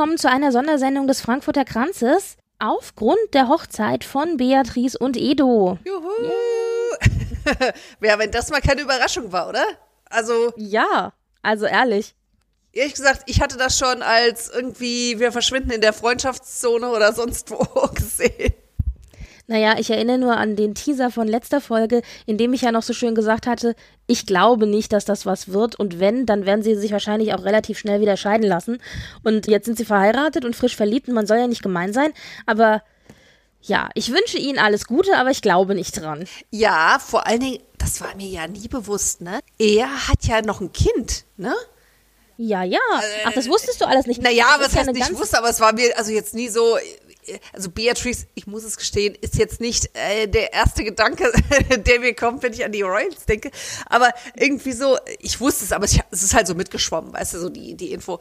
Willkommen zu einer Sondersendung des Frankfurter Kranzes aufgrund der Hochzeit von Beatrice und Edo. Juhu! ja, wenn das mal keine Überraschung war, oder? Also. Ja, also ehrlich. Ehrlich gesagt, ich hatte das schon als irgendwie, wir verschwinden in der Freundschaftszone oder sonst wo gesehen. Naja, ich erinnere nur an den Teaser von letzter Folge, in dem ich ja noch so schön gesagt hatte, ich glaube nicht, dass das was wird und wenn, dann werden sie sich wahrscheinlich auch relativ schnell wieder scheiden lassen. Und jetzt sind sie verheiratet und frisch verliebt und man soll ja nicht gemein sein, aber ja, ich wünsche ihnen alles Gute, aber ich glaube nicht dran. Ja, vor allen Dingen, das war mir ja nie bewusst, ne? Er hat ja noch ein Kind, ne? Ja, ja. Ach, das wusstest du alles nicht. Naja, was heißt nicht wusste, aber es war mir also jetzt nie so, also Beatrice, ich muss es gestehen, ist jetzt nicht äh, der erste Gedanke, der mir kommt, wenn ich an die Royals denke. Aber irgendwie so, ich wusste es, aber es ist halt so mitgeschwommen, weißt du, so die, die Info.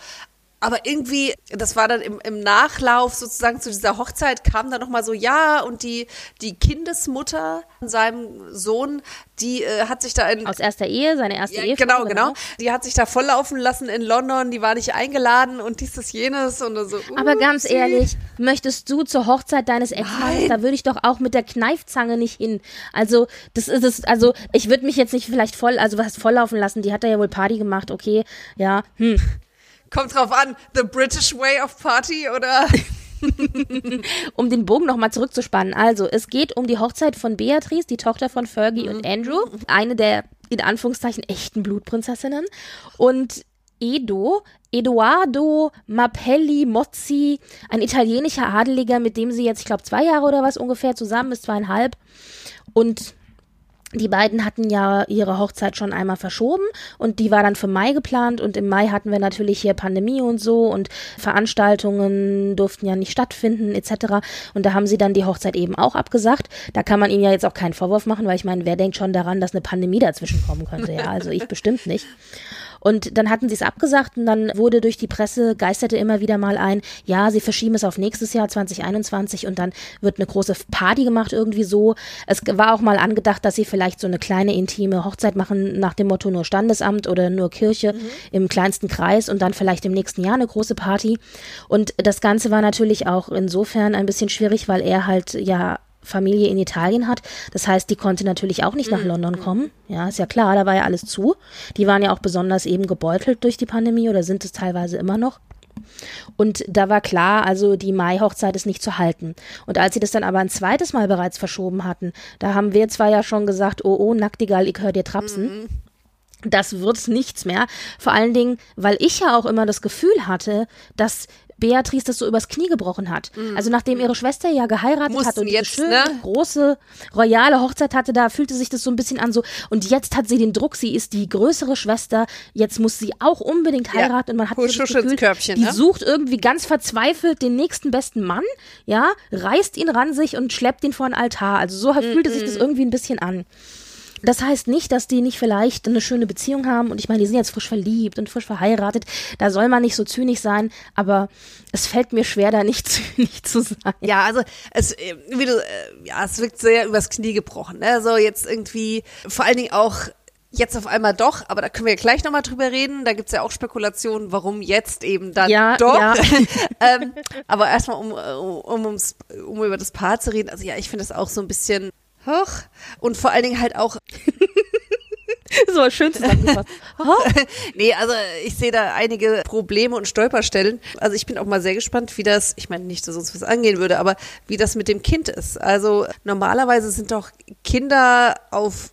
Aber irgendwie, das war dann im, im Nachlauf sozusagen zu dieser Hochzeit, kam dann nochmal so, ja, und die, die Kindesmutter seinem Sohn, die äh, hat sich da in. Aus erster Ehe, seine erste ja, Ehe. Genau, genau. Die hat sich da volllaufen lassen in London, die war nicht eingeladen und dies, das, jenes und so. Uh, Aber ganz ehrlich, möchtest du zur Hochzeit deines Ex-Mannes, da würde ich doch auch mit der Kneifzange nicht hin. Also, das ist es, also, ich würde mich jetzt nicht vielleicht voll, also was volllaufen lassen, die hat da ja wohl Party gemacht, okay, ja, hm. Kommt drauf an, the British way of party oder? um den Bogen nochmal zurückzuspannen. Also, es geht um die Hochzeit von Beatrice, die Tochter von Fergie mhm. und Andrew, eine der in Anführungszeichen echten Blutprinzessinnen. Und Edo, Edoardo Mapelli Mozzi, ein italienischer Adeliger, mit dem sie jetzt, ich glaube, zwei Jahre oder was ungefähr zusammen ist, zweieinhalb. Und die beiden hatten ja ihre Hochzeit schon einmal verschoben und die war dann für Mai geplant und im Mai hatten wir natürlich hier Pandemie und so und Veranstaltungen durften ja nicht stattfinden etc. Und da haben sie dann die Hochzeit eben auch abgesagt. Da kann man ihnen ja jetzt auch keinen Vorwurf machen, weil ich meine, wer denkt schon daran, dass eine Pandemie dazwischen kommen könnte? Ja, also ich bestimmt nicht. Und dann hatten sie es abgesagt und dann wurde durch die Presse, geisterte immer wieder mal ein, ja, sie verschieben es auf nächstes Jahr 2021 und dann wird eine große Party gemacht irgendwie so. Es war auch mal angedacht, dass sie vielleicht so eine kleine intime Hochzeit machen nach dem Motto nur Standesamt oder nur Kirche mhm. im kleinsten Kreis und dann vielleicht im nächsten Jahr eine große Party. Und das Ganze war natürlich auch insofern ein bisschen schwierig, weil er halt ja Familie in Italien hat. Das heißt, die konnte natürlich auch nicht nach mhm. London kommen. Ja, ist ja klar, da war ja alles zu. Die waren ja auch besonders eben gebeutelt durch die Pandemie oder sind es teilweise immer noch. Und da war klar, also die Mai-Hochzeit ist nicht zu halten. Und als sie das dann aber ein zweites Mal bereits verschoben hatten, da haben wir zwar ja schon gesagt, oh, oh, Nacktigal, ich hör dir trapsen. Mhm. Das wird nichts mehr. Vor allen Dingen, weil ich ja auch immer das Gefühl hatte, dass Beatrice das so übers Knie gebrochen hat. Mhm. Also nachdem ihre Schwester ja geheiratet Mussten hat und jetzt, schöne, ne? große, royale Hochzeit hatte, da fühlte sich das so ein bisschen an so, und jetzt hat sie den Druck, sie ist die größere Schwester, jetzt muss sie auch unbedingt heiraten ja. und man hat Husch, so das Gefühl, die ne? sucht irgendwie ganz verzweifelt den nächsten besten Mann, ja, reißt ihn ran sich und schleppt ihn vor ein Altar. Also so mhm. fühlte sich das irgendwie ein bisschen an. Das heißt nicht, dass die nicht vielleicht eine schöne Beziehung haben und ich meine, die sind jetzt frisch verliebt und frisch verheiratet. Da soll man nicht so zynisch sein, aber es fällt mir schwer, da nicht zynisch zu sein. Ja, also es, äh, wie du, äh, ja, es wirkt sehr übers Knie gebrochen. Ne? So jetzt irgendwie, vor allen Dingen auch jetzt auf einmal doch, aber da können wir gleich nochmal drüber reden. Da gibt's ja auch Spekulationen, warum jetzt eben dann ja, doch. Ja. ähm, aber erstmal, um, um, um, um über das Paar zu reden, also ja, ich finde das auch so ein bisschen hoch und vor allen Dingen halt auch so schön zusammengefasst. nee, also ich sehe da einige Probleme und Stolperstellen. Also ich bin auch mal sehr gespannt, wie das, ich meine nicht, dass uns was angehen würde, aber wie das mit dem Kind ist. Also normalerweise sind doch Kinder auf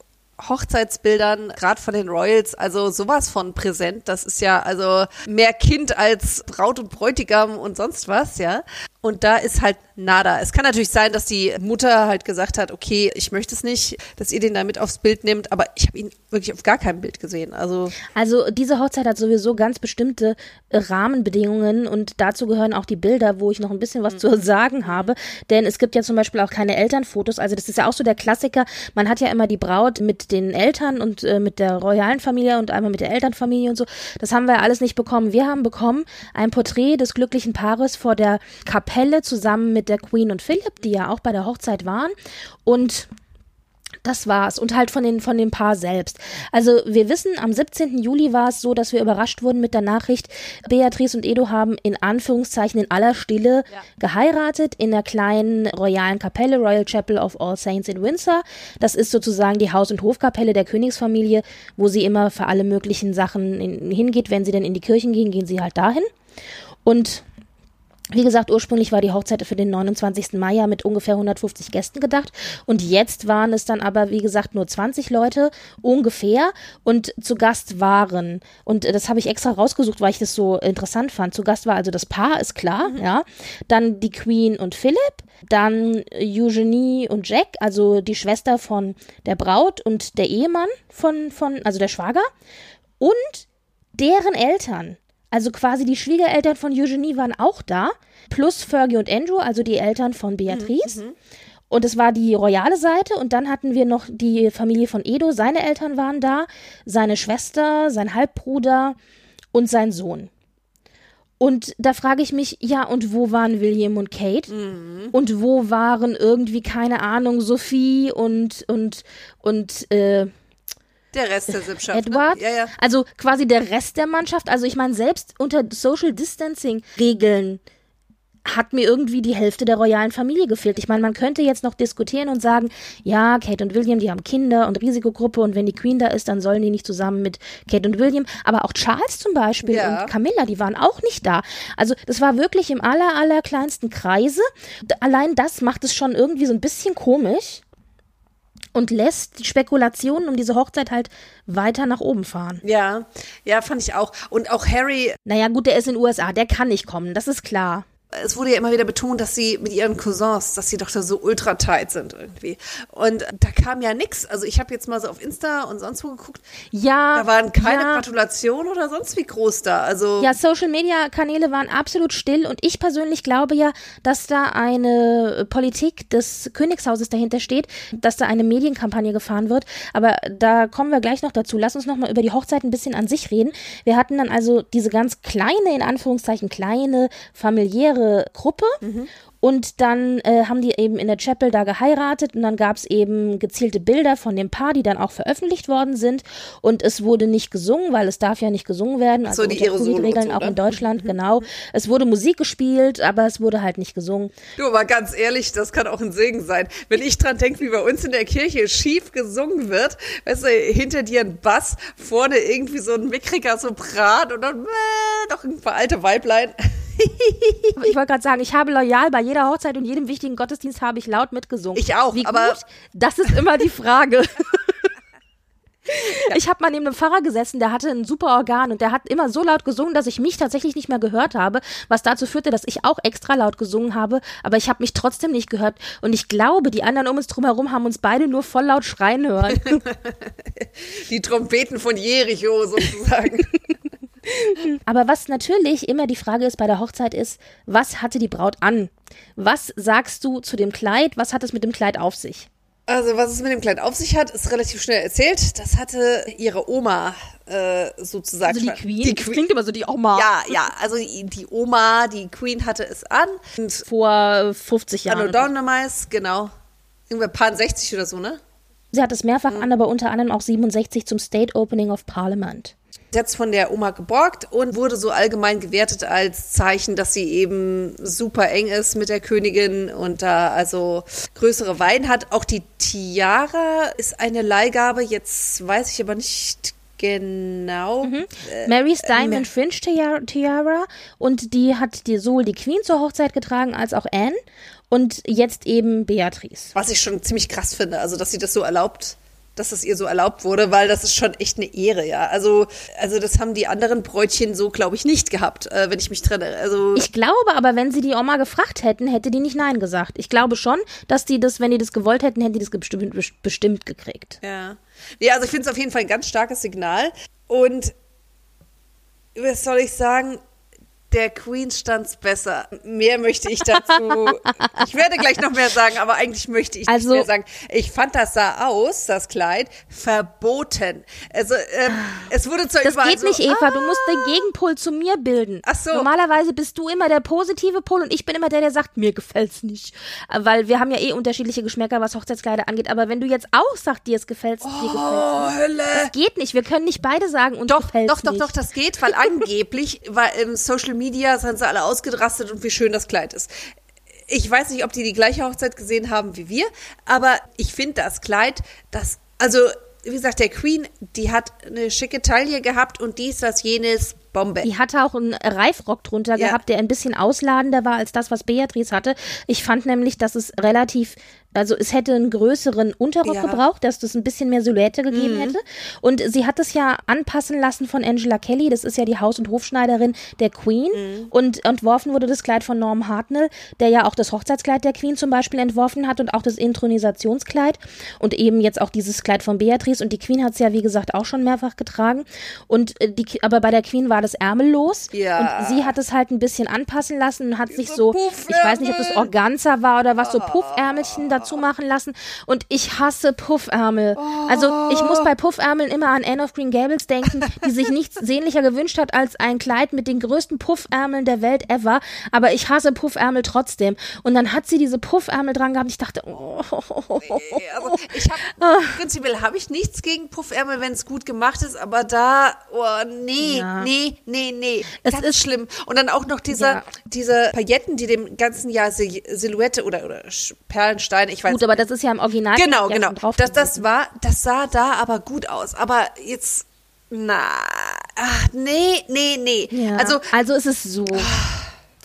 Hochzeitsbildern, gerade von den Royals, also sowas von präsent. Das ist ja also mehr Kind als Braut und Bräutigam und sonst was, ja. Und da ist halt nada. Es kann natürlich sein, dass die Mutter halt gesagt hat, okay, ich möchte es nicht, dass ihr den da mit aufs Bild nehmt, aber ich habe ihn wirklich auf gar keinem Bild gesehen. Also, also diese Hochzeit hat sowieso ganz bestimmte äh, Rahmenbedingungen und dazu gehören auch die Bilder, wo ich noch ein bisschen was mhm. zu sagen habe. Denn es gibt ja zum Beispiel auch keine Elternfotos. Also das ist ja auch so der Klassiker. Man hat ja immer die Braut mit den Eltern und äh, mit der royalen Familie und einmal mit der Elternfamilie und so. Das haben wir alles nicht bekommen. Wir haben bekommen ein Porträt des glücklichen Paares vor der Kapelle Kapelle zusammen mit der Queen und Philip, die ja auch bei der Hochzeit waren. Und das war's. Und halt von, den, von dem Paar selbst. Also wir wissen, am 17. Juli war es so, dass wir überrascht wurden mit der Nachricht, Beatrice und Edo haben in Anführungszeichen in aller Stille ja. geheiratet in der kleinen royalen Kapelle, Royal Chapel of All Saints in Windsor. Das ist sozusagen die Haus- und Hofkapelle der Königsfamilie, wo sie immer für alle möglichen Sachen in, hingeht. Wenn sie denn in die Kirchen gehen, gehen sie halt dahin. Und wie gesagt, ursprünglich war die Hochzeit für den 29. Mai ja mit ungefähr 150 Gästen gedacht. Und jetzt waren es dann aber, wie gesagt, nur 20 Leute ungefähr und zu Gast waren. Und äh, das habe ich extra rausgesucht, weil ich das so interessant fand. Zu Gast war also das Paar, ist klar, mhm. ja. Dann die Queen und Philipp, dann Eugenie und Jack, also die Schwester von der Braut und der Ehemann von, von also der Schwager. Und deren Eltern. Also quasi die Schwiegereltern von Eugenie waren auch da, plus Fergie und Andrew, also die Eltern von Beatrice. Mhm. Und es war die royale Seite und dann hatten wir noch die Familie von Edo, seine Eltern waren da, seine Schwester, sein Halbbruder und sein Sohn. Und da frage ich mich, ja, und wo waren William und Kate? Mhm. Und wo waren irgendwie, keine Ahnung, Sophie und, und, und, äh, der Rest der Sippschaft. Ne? Edward. Ne? Ja, ja. Also quasi der Rest der Mannschaft. Also ich meine, selbst unter Social Distancing Regeln hat mir irgendwie die Hälfte der royalen Familie gefehlt. Ich meine, man könnte jetzt noch diskutieren und sagen, ja, Kate und William, die haben Kinder und Risikogruppe und wenn die Queen da ist, dann sollen die nicht zusammen mit Kate und William. Aber auch Charles zum Beispiel ja. und Camilla, die waren auch nicht da. Also das war wirklich im aller, aller kleinsten Kreise. Allein das macht es schon irgendwie so ein bisschen komisch und lässt die Spekulationen um diese Hochzeit halt weiter nach oben fahren. Ja, ja, fand ich auch. Und auch Harry. Naja, gut, der ist in den USA, der kann nicht kommen, das ist klar es wurde ja immer wieder betont, dass sie mit ihren Cousins, dass sie doch da so ultra tight sind irgendwie. Und da kam ja nichts. Also ich habe jetzt mal so auf Insta und sonst wo geguckt. Ja. Da waren keine ja. Gratulationen oder sonst wie groß da. Also ja, Social Media Kanäle waren absolut still und ich persönlich glaube ja, dass da eine Politik des Königshauses dahinter steht, dass da eine Medienkampagne gefahren wird. Aber da kommen wir gleich noch dazu. Lass uns noch mal über die Hochzeit ein bisschen an sich reden. Wir hatten dann also diese ganz kleine, in Anführungszeichen kleine familiäre Gruppe mhm. Und dann äh, haben die eben in der Chapel da geheiratet und dann gab es eben gezielte Bilder von dem Paar, die dann auch veröffentlicht worden sind. Und es wurde nicht gesungen, weil es darf ja nicht gesungen werden. Also so, die ihre Regeln auch in Deutschland, mhm. genau. Es wurde Musik gespielt, aber es wurde halt nicht gesungen. Du, aber ganz ehrlich, das kann auch ein Segen sein. Wenn ich dran denke, wie bei uns in der Kirche schief gesungen wird, weißt du, hinter dir ein Bass, vorne irgendwie so ein mickriger Sopran und dann äh, doch ein paar alte Weiblein. Ich wollte gerade sagen, ich habe loyal bei jeder Hochzeit und jedem wichtigen Gottesdienst habe ich laut mitgesungen. Ich auch, Wie aber gut? Das ist immer die Frage. Ja. Ich habe mal neben einem Pfarrer gesessen, der hatte ein super Organ und der hat immer so laut gesungen, dass ich mich tatsächlich nicht mehr gehört habe, was dazu führte, dass ich auch extra laut gesungen habe, aber ich habe mich trotzdem nicht gehört und ich glaube, die anderen um uns drumherum haben uns beide nur voll laut schreien hören. Die Trompeten von Jericho sozusagen. Aber was natürlich immer die Frage ist bei der Hochzeit ist, was hatte die Braut an? Was sagst du zu dem Kleid? Was hat es mit dem Kleid auf sich? Also, was es mit dem Kleid auf sich hat, ist relativ schnell erzählt. Das hatte ihre Oma äh, sozusagen. Also die Queen? die Queen? klingt immer so die Oma. Ja, ja. Also die, die Oma, die Queen hatte es an. Und Vor 50 Jahren. Anno Dominice, genau. Irgendwer paar 60 oder so, ne? Sie hat es mehrfach mhm. an, aber unter anderem auch 67 zum State Opening of Parliament jetzt von der Oma geborgt und wurde so allgemein gewertet als Zeichen, dass sie eben super eng ist mit der Königin und da also größere Wein hat. Auch die Tiara ist eine Leihgabe, jetzt weiß ich aber nicht Genau. Mhm. Äh, Mary's Diamond äh, Fringe Tiara und die hat die, sowohl die Queen zur Hochzeit getragen als auch Anne und jetzt eben Beatrice. Was ich schon ziemlich krass finde, also dass sie das so erlaubt dass es ihr so erlaubt wurde, weil das ist schon echt eine Ehre, ja. Also, also das haben die anderen Bräutchen so, glaube ich, nicht gehabt, äh, wenn ich mich trenne. Also ich glaube aber, wenn sie die Oma gefragt hätten, hätte die nicht Nein gesagt. Ich glaube schon, dass die das, wenn die das gewollt hätten, hätten die das bestimmt, bestimmt gekriegt. Ja. Ja, also ich finde es auf jeden Fall ein ganz starkes Signal. Und was soll ich sagen? Der Queen stand's besser. Mehr möchte ich dazu. ich werde gleich noch mehr sagen, aber eigentlich möchte ich also, nicht mehr sagen. Ich fand, das sah aus, das Kleid, verboten. Also ähm, es wurde zwar Das überall geht so, nicht, Eva. Ah, du musst den Gegenpol zu mir bilden. Ach so. Normalerweise bist du immer der positive Pol und ich bin immer der, der sagt, mir gefällt's nicht. Weil wir haben ja eh unterschiedliche Geschmäcker, was Hochzeitskleider angeht. Aber wenn du jetzt auch sagst, dir es gefällt's, oh, dir gefällt's nicht. Hölle. Das geht nicht. Wir können nicht beide sagen und doch, gefällt's doch, doch, nicht. doch, das geht, weil angeblich war im Social Media sind sie alle ausgerastet und wie schön das Kleid ist. Ich weiß nicht, ob die die gleiche Hochzeit gesehen haben wie wir, aber ich finde das Kleid, das, also, wie gesagt, der Queen, die hat eine schicke Taille gehabt und dies, das, jenes, Bombe. Die hatte auch einen Reifrock drunter ja. gehabt, der ein bisschen ausladender war als das, was Beatrice hatte. Ich fand nämlich, dass es relativ also es hätte einen größeren Unterrock ja. gebraucht, dass das ein bisschen mehr Silhouette gegeben mhm. hätte. Und sie hat es ja anpassen lassen von Angela Kelly, das ist ja die Haus- und Hofschneiderin der Queen. Mhm. Und entworfen wurde das Kleid von Norm Hartnell, der ja auch das Hochzeitskleid der Queen zum Beispiel entworfen hat und auch das Intronisationskleid und eben jetzt auch dieses Kleid von Beatrice. Und die Queen hat es ja, wie gesagt, auch schon mehrfach getragen. Und äh, die, aber bei der Queen war das ärmellos. Ja. Und sie hat es halt ein bisschen anpassen lassen und hat sich so, ich weiß nicht, ob das Organza war oder was, so Puffärmelchen dazu machen lassen und ich hasse Puffärmel. Oh. Also ich muss bei Puffärmeln immer an Anne of Green Gables denken, die sich nichts sehnlicher gewünscht hat als ein Kleid mit den größten Puffärmeln der Welt ever, aber ich hasse Puffärmel trotzdem. Und dann hat sie diese Puffärmel dran gehabt ich dachte, oh. Nee, also ich habe, ah. prinzipiell habe ich nichts gegen Puffärmel, wenn es gut gemacht ist, aber da, oh nee, ja. nee, nee, nee. Es Ganz ist schlimm. Und dann auch noch diese, ja. diese Pailletten, die dem ganzen Jahr Silhouette oder, oder Perlensteine, ich weiß Gut, aber das ist ja im Original. Genau, genau. Das, das war, das sah da aber gut aus. Aber jetzt, na, ach, nee, nee, nee. Ja. Also, also ist es so.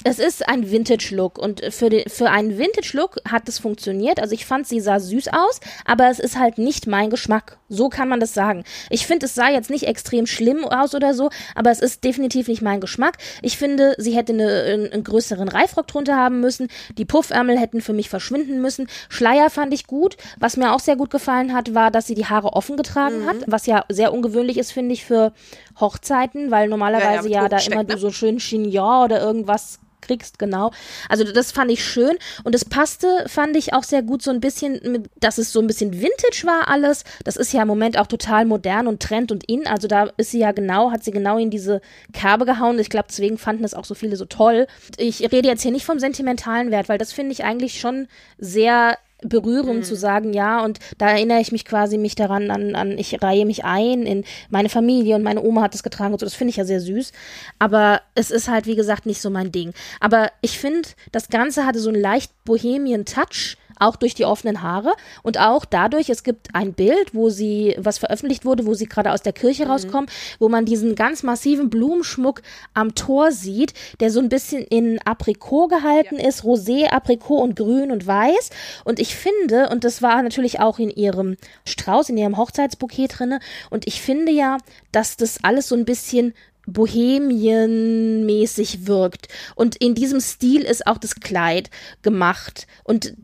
Es ist ein Vintage-Look und für, den, für einen Vintage-Look hat es funktioniert. Also ich fand, sie sah süß aus, aber es ist halt nicht mein Geschmack. So kann man das sagen. Ich finde, es sah jetzt nicht extrem schlimm aus oder so, aber es ist definitiv nicht mein Geschmack. Ich finde, sie hätte eine, einen, einen größeren Reifrock drunter haben müssen. Die Puffärmel hätten für mich verschwinden müssen. Schleier fand ich gut. Was mir auch sehr gut gefallen hat, war, dass sie die Haare offen getragen mhm. hat, was ja sehr ungewöhnlich ist, finde ich, für Hochzeiten, weil normalerweise ja, ja, ja da immer ne? so schön Chignon oder irgendwas kriegst, genau. Also das fand ich schön und es passte, fand ich auch sehr gut so ein bisschen, mit, dass es so ein bisschen Vintage war alles. Das ist ja im Moment auch total modern und Trend und in. Also da ist sie ja genau, hat sie genau in diese Kerbe gehauen. Ich glaube, deswegen fanden es auch so viele so toll. Ich rede jetzt hier nicht vom sentimentalen Wert, weil das finde ich eigentlich schon sehr Berührung mhm. zu sagen, ja, und da erinnere ich mich quasi mich daran an, an, ich reihe mich ein in meine Familie und meine Oma hat es getragen und so, das finde ich ja sehr süß. Aber es ist halt, wie gesagt, nicht so mein Ding. Aber ich finde, das Ganze hatte so einen leicht bohemien Touch auch durch die offenen Haare und auch dadurch, es gibt ein Bild, wo sie, was veröffentlicht wurde, wo sie gerade aus der Kirche mhm. rauskommen, wo man diesen ganz massiven Blumenschmuck am Tor sieht, der so ein bisschen in Aprikot gehalten ja. ist, Rosé, Aprikot und Grün und Weiß. Und ich finde, und das war natürlich auch in ihrem Strauß, in ihrem Hochzeitsbouquet drinne, und ich finde ja, dass das alles so ein bisschen bohemienmäßig wirkt. Und in diesem Stil ist auch das Kleid gemacht. Und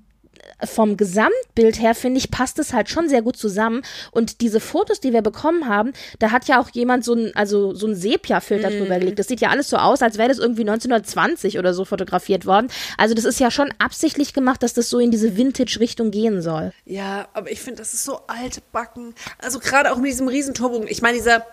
vom Gesamtbild her, finde ich, passt es halt schon sehr gut zusammen. Und diese Fotos, die wir bekommen haben, da hat ja auch jemand so ein, also so ein Sepia-Filter mm. drüber gelegt. Das sieht ja alles so aus, als wäre das irgendwie 1920 oder so fotografiert worden. Also das ist ja schon absichtlich gemacht, dass das so in diese Vintage-Richtung gehen soll. Ja, aber ich finde, das ist so altbacken. Also gerade auch mit diesem Riesenturbogen. Ich meine, dieser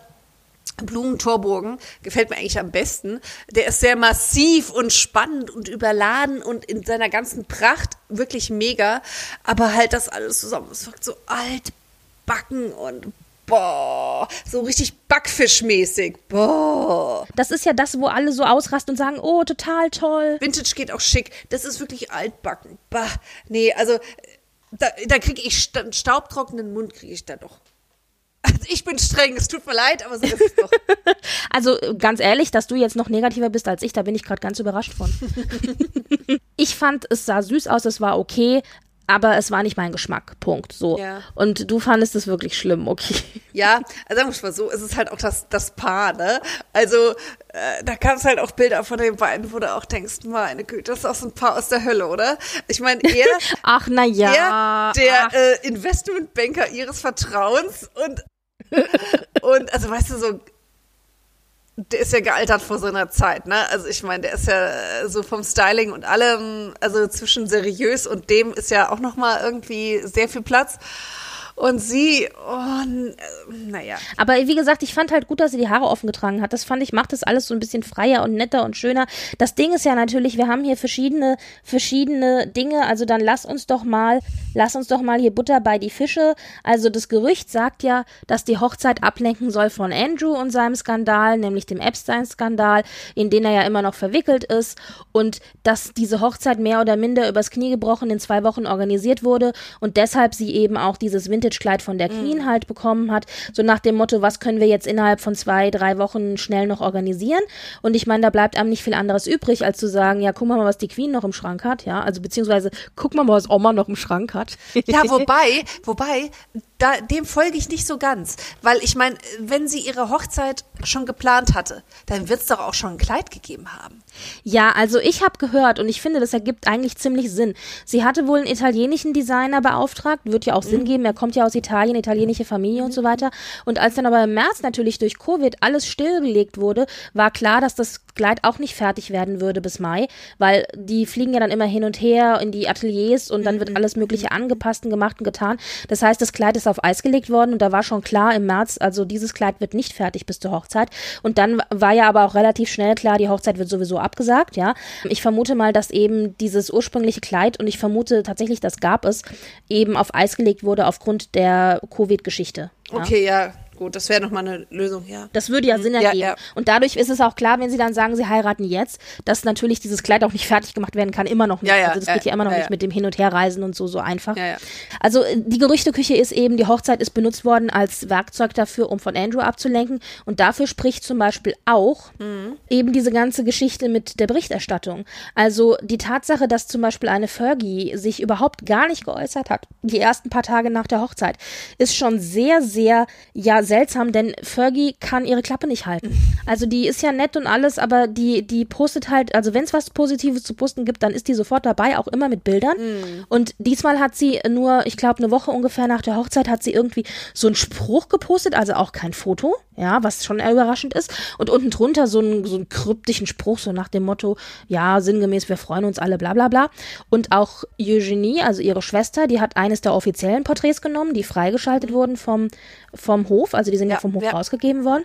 Blumentorbogen gefällt mir eigentlich am besten. Der ist sehr massiv und spannend und überladen und in seiner ganzen Pracht wirklich mega. Aber halt das alles zusammen, es wirkt so altbacken und boah, so richtig Backfischmäßig. Boah. Das ist ja das, wo alle so ausrasten und sagen, oh, total toll. Vintage geht auch schick. Das ist wirklich altbacken. Bah. Nee, also da, da kriege ich staubtrockenen Mund, kriege ich da doch. Also ich bin streng, es tut mir leid, aber so ist es doch. also ganz ehrlich, dass du jetzt noch negativer bist als ich, da bin ich gerade ganz überrascht von. ich fand, es sah süß aus, es war okay. aber es war nicht mein Geschmack. Punkt. So. Ja. Und du fandest es wirklich schlimm, okay. Ja, also sagen wir mal so, es ist halt auch das, das Paar, ne? Also, äh, da gab es halt auch Bilder von den beiden, wo du auch denkst, meine Güte, das ist auch so ein Paar aus der Hölle, oder? Ich meine, er, Ach, na ja. er der ach. äh, Investmentbanker ihres Vertrauens und, und, also weißt du, so, der ist ja gealtert vor seiner Zeit, ne? Also ich meine, der ist ja äh, so vom Styling und allem, also zwischen seriös und dem ist ja auch noch mal irgendwie sehr viel Platz. Und sie, oh, äh, naja. Aber wie gesagt, ich fand halt gut, dass sie die Haare offen getragen hat. Das fand ich, macht das alles so ein bisschen freier und netter und schöner. Das Ding ist ja natürlich, wir haben hier verschiedene, verschiedene Dinge. Also dann lass uns doch mal, lass uns doch mal hier Butter bei die Fische. Also das Gerücht sagt ja, dass die Hochzeit ablenken soll von Andrew und seinem Skandal, nämlich dem Epstein-Skandal, in den er ja immer noch verwickelt ist. Und dass diese Hochzeit mehr oder minder übers Knie gebrochen in zwei Wochen organisiert wurde und deshalb sie eben auch dieses Vintage-Kleid von der Queen halt bekommen hat. So nach dem Motto, was können wir jetzt innerhalb von zwei, drei Wochen schnell noch organisieren? Und ich meine, da bleibt einem nicht viel anderes übrig, als zu sagen, ja, guck mal, was die Queen noch im Schrank hat, ja. Also beziehungsweise, guck mal, was Oma noch im Schrank hat. Ja, wobei, wobei, da, dem folge ich nicht so ganz. Weil ich meine, wenn sie ihre Hochzeit schon geplant hatte, dann wird es doch auch schon ein Kleid gegeben haben. Ja, also ich habe gehört und ich finde, das ergibt eigentlich ziemlich Sinn. Sie hatte wohl einen italienischen Designer beauftragt, wird ja auch Sinn geben, er kommt ja aus Italien, italienische Familie und so weiter. Und als dann aber im März natürlich durch Covid alles stillgelegt wurde, war klar, dass das Kleid auch nicht fertig werden würde bis Mai, weil die fliegen ja dann immer hin und her in die Ateliers und dann wird alles Mögliche angepasst und gemacht und getan. Das heißt, das Kleid ist auf Eis gelegt worden und da war schon klar im März, also dieses Kleid wird nicht fertig bis zur Hochzeit. Und dann war ja aber auch relativ schnell klar, die Hochzeit wird sowieso abgesagt, ja. Ich vermute mal, dass eben dieses ursprüngliche Kleid und ich vermute tatsächlich, das gab es, eben auf Eis gelegt wurde aufgrund der Covid-Geschichte. Ja. Okay, ja, gut, das wäre nochmal eine Lösung, ja. Das würde ja Sinn Ja, ergeben. ja. Und dadurch ist es auch klar, wenn sie dann sagen, sie heiraten jetzt, dass natürlich dieses Kleid auch nicht fertig gemacht werden kann, immer noch nicht. Ja, ja, also das ja, geht ja immer noch ja, nicht ja. mit dem Hin- und Herreisen und so, so einfach. Ja, ja. Also äh, die Gerüchteküche ist eben, die Hochzeit ist benutzt worden als Werkzeug dafür, um von Andrew abzulenken. Und dafür spricht zum Beispiel auch Mhm. eben diese ganze Geschichte mit der Berichterstattung. Also die Tatsache, dass zum Beispiel eine Fergie sich überhaupt gar nicht geäußert hat, die ersten paar Tage nach der Hochzeit, ist schon sehr, sehr, ja, seltsam, denn Fergie kann ihre Klappe nicht halten. Also die ist ja nett und alles, aber die, die postet halt, also wenn es was Positives zu posten gibt, dann ist die sofort dabei, auch immer mit Bildern. Und diesmal hat sie nur, ich glaube, eine Woche ungefähr nach der Hochzeit hat sie irgendwie so einen Spruch gepostet, also auch kein Foto, ja, was schon überraschend ist. Und unten drunter so einen, so einen kryptischen Spruch, so nach dem Motto, ja, sinngemäß, wir freuen uns alle, bla bla bla. Und auch Eugenie, also ihre Schwester, die hat eines der offiziellen Porträts genommen, die freigeschaltet wurden vom, vom Hof, also die sind ja, Ja, vom Hof ja. rausgegeben worden.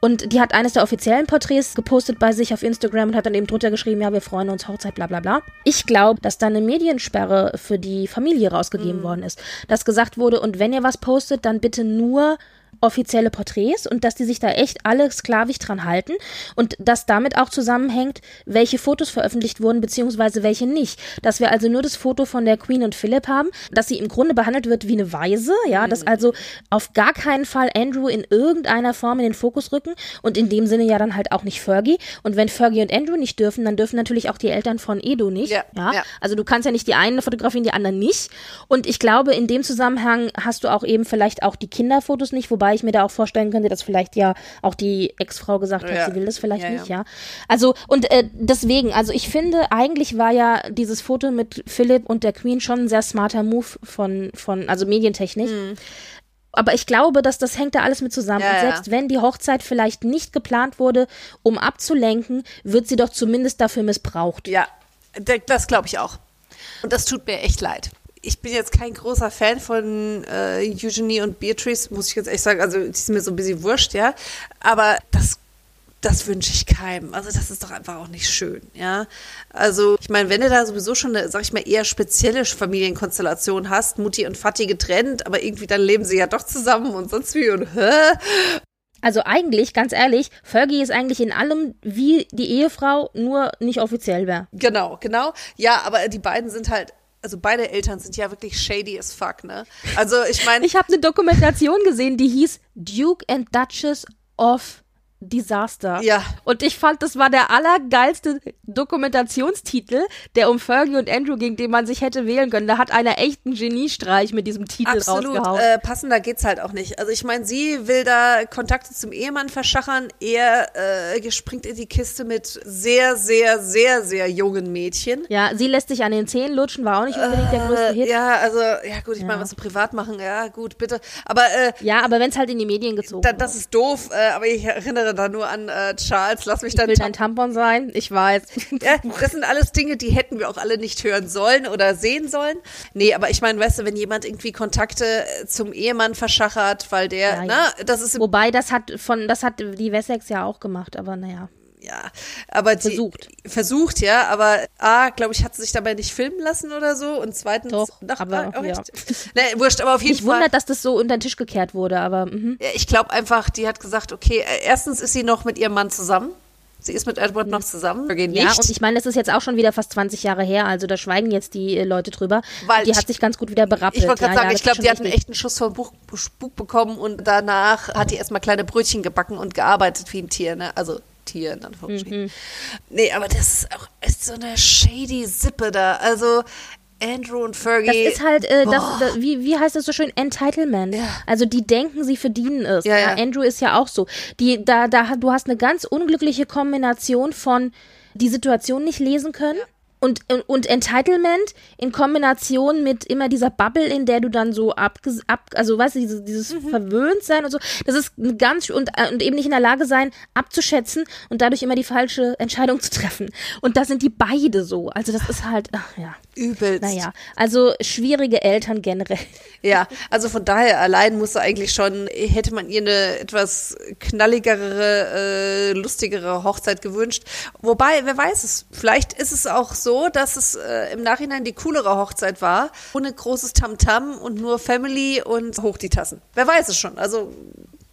Und die hat eines der offiziellen Porträts gepostet bei sich auf Instagram und hat dann eben drunter geschrieben, ja, wir freuen uns, Hochzeit, bla bla bla. Ich glaube, dass da eine Mediensperre für die Familie rausgegeben worden ist. Dass gesagt wurde, und wenn ihr was postet, dann bitte nur offizielle Porträts und dass die sich da echt alle sklavisch dran halten und dass damit auch zusammenhängt, welche Fotos veröffentlicht wurden, beziehungsweise welche nicht. Dass wir also nur das Foto von der Queen und Philip haben, dass sie im Grunde behandelt wird wie eine Weise, ja, dass also auf gar keinen Fall Andrew in irgendeiner Form in den Fokus rücken und in dem Sinne ja dann halt auch nicht Fergie. Und wenn Fergie und Andrew nicht dürfen, dann dürfen natürlich auch die Eltern von Edo nicht. Ja, ja. Also du kannst ja nicht die einen fotografieren, die anderen nicht. Und ich glaube, in dem Zusammenhang hast du auch eben vielleicht auch die Kinderfotos nicht, wobei ich mir da auch vorstellen könnte, dass vielleicht ja auch die Ex-Frau gesagt hat, Ja. sie will das vielleicht Ja, nicht, ja. Also, und äh, deswegen, also ich finde, eigentlich war ja dieses Foto mit Philipp und der Queen schon ein sehr smarter Move von, von also medientechnisch. Aber ich glaube, dass das hängt da alles mit zusammen. Ja, und ja. selbst wenn die Hochzeit vielleicht nicht geplant wurde, um abzulenken, wird sie doch zumindest dafür missbraucht. Ja, das glaube ich auch. Und das tut mir echt leid. Ich bin jetzt kein großer Fan von äh, Eugenie und Beatrice, muss ich jetzt echt sagen. Also, die ist mir so ein bisschen wurscht, ja. Aber das, das wünsche ich keinem. Also, das ist doch einfach auch nicht schön, ja. Also, ich meine, wenn du da sowieso schon eine, sag ich mal, eher spezielle Familienkonstellation hast, Mutti und Vati getrennt, aber irgendwie dann leben sie ja doch zusammen und sonst wie und hä? Also eigentlich, ganz ehrlich, Fergie ist eigentlich in allem wie die Ehefrau, nur nicht offiziell wäre. Genau, genau. Ja, aber die beiden sind halt, also beide Eltern sind ja wirklich shady as fuck, ne? Also ich meine, Ich habe eine Dokumentation gesehen, die hieß Duke and Duchess of Disaster. Ja. Und ich fand, das war der allergeilste Dokumentationstitel, der um Fergie und Andrew ging, den man sich hätte wählen können. Da hat einer echt einen Geniestreich mit diesem Titel Absolut. rausgehauen. Äh, passender geht's halt auch nicht. Also ich meine, sie will da Kontakte zum Ehemann verschachern. Er äh, springt in die Kiste mit sehr, sehr, sehr, sehr jungen Mädchen. ja, sie lässt sich an den Zähnen lutschen, war auch nicht unbedingt der größte Äh, Hit. ja, also, ja gut, ich meine, Ja. was sie privat machen, ja gut, bitte. Aber äh, Ja, aber wenn es halt in die Medien gezogen da, wird. das ist doof, äh, aber ich erinnere da nur an äh, Charles, lass mich Ich dann will dein Tampon sein, ich weiß. Ja, das sind alles Dinge, die hätten wir auch alle nicht hören sollen oder sehen sollen. Nee, aber ich meine, weißt du, wenn jemand irgendwie Kontakte äh, zum Ehemann verschachert, weil der, Ja, ne, ja. das ist, Wobei, das hat von, das hat die Wessex ja auch gemacht, aber naja. Ja, aber die, Versucht. Versucht, ja, aber A, glaube ich, hat sie sich dabei nicht filmen lassen oder so und zweitens, Doch, Ach, aber, ah, oh, ja. echt? Nee, wurscht, aber auf jeden Ich Fall. wundert, dass das so unter den Tisch gekehrt wurde, aber mhm. Ja, Ich glaube einfach, die hat gesagt, okay, äh, erstens ist sie noch mit ihrem Mann zusammen. Sie ist mit Edward noch zusammen. Gehen ja, nicht. und ich meine, das ist jetzt auch schon wieder fast 20 Jahre her, also da schweigen jetzt die äh, Leute drüber. Weil die ich- hat sich ganz gut wieder berappelt. Ich wollte gerade ja, sagen, ja, ich glaube, die hat einen echten Schuss vom Buch, Spuk bekommen und danach hat die erstmal kleine Brötchen gebacken und gearbeitet wie ein Tier, ne? Also Tier in Anführungsstrichen. Mhm. Nee, aber das ist auch ist so eine shady Sippe da. Also Andrew und Fergie. Das ist halt, äh, das, Boah. da, wie, wie heißt das so schön, Entitlement. Also die denken, sie verdienen es. Ja, ja. Andrew ist ja auch so. Die, da, da, du hast eine ganz unglückliche Kombination von die Situation nicht lesen können. Und, und, und Entitlement in Kombination mit immer dieser Bubble, in der du dann so abges ab, also weißt du, dieses, dieses Mhm. verwöhnt sein und so, das ist ganz und, äh, und eben nicht in der Lage sein, abzuschätzen und dadurch immer die falsche Entscheidung zu treffen. Und da sind die beide so. Also das ist halt, ach ja. übelst. Naja, also schwierige Eltern generell. Ja, also von daher allein musste eigentlich schon, hätte man ihr eine etwas knalligere, äh, lustigere Hochzeit gewünscht. Wobei, wer weiß es, vielleicht ist es auch so, dass es äh, im Nachhinein die coolere Hochzeit war, ohne großes Tamtam und nur Family und hoch die Tassen. Wer weiß es schon. Also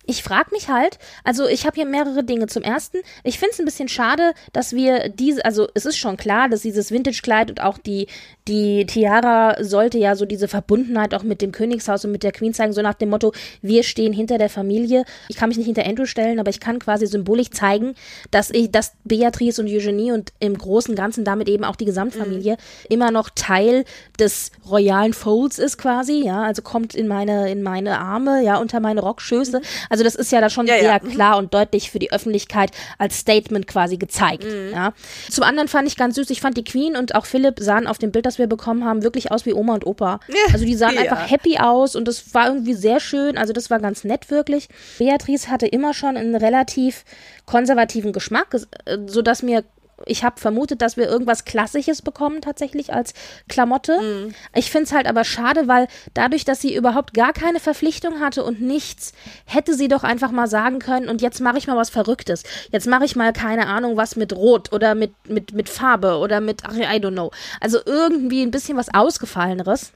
Ich frage mich halt, also ich habe hier mehrere Dinge. Zum ersten, ich finde es ein bisschen schade, dass wir diese, also es ist schon klar, dass dieses Vintage-Kleid und auch die, die Tiara sollte ja so diese Verbundenheit auch mit dem Königshaus und mit der Queen zeigen, so nach dem Motto, wir stehen hinter der Familie. Ich kann mich nicht hinter Andrew stellen, aber ich kann quasi symbolisch zeigen, dass ich, dass Beatrice und Eugenie und im Großen und Ganzen damit eben auch die Gesamtfamilie immer noch Teil des royalen Folds ist quasi, ja, also kommt in meine, in meine Arme, ja, unter meine Rockschöße. Also das ist ja da schon Ja, sehr ja. Mhm. klar und deutlich für die Öffentlichkeit als Statement quasi gezeigt, Mhm. ja. Zum anderen fand ich ganz süß, ich fand die Queen und auch Philipp sahen auf dem Bild, das wir bekommen haben, wirklich aus wie Oma und Opa. Also die sahen Ja. einfach happy aus und das war irgendwie sehr schön, also das war ganz nett wirklich. Beatrice hatte immer schon einen relativ konservativen Geschmack, äh, so dass mir ich habe vermutet, dass wir irgendwas Klassisches bekommen tatsächlich als Klamotte. Mhm. Ich finde es halt aber schade, weil dadurch, dass sie überhaupt gar keine Verpflichtung hatte und nichts, hätte sie doch einfach mal sagen können, und jetzt mache ich mal was Verrücktes. Jetzt mache ich mal keine Ahnung was mit Rot oder mit, mit, mit Farbe oder mit, ach, I don't know. Also irgendwie ein bisschen was Ausgefalleneres.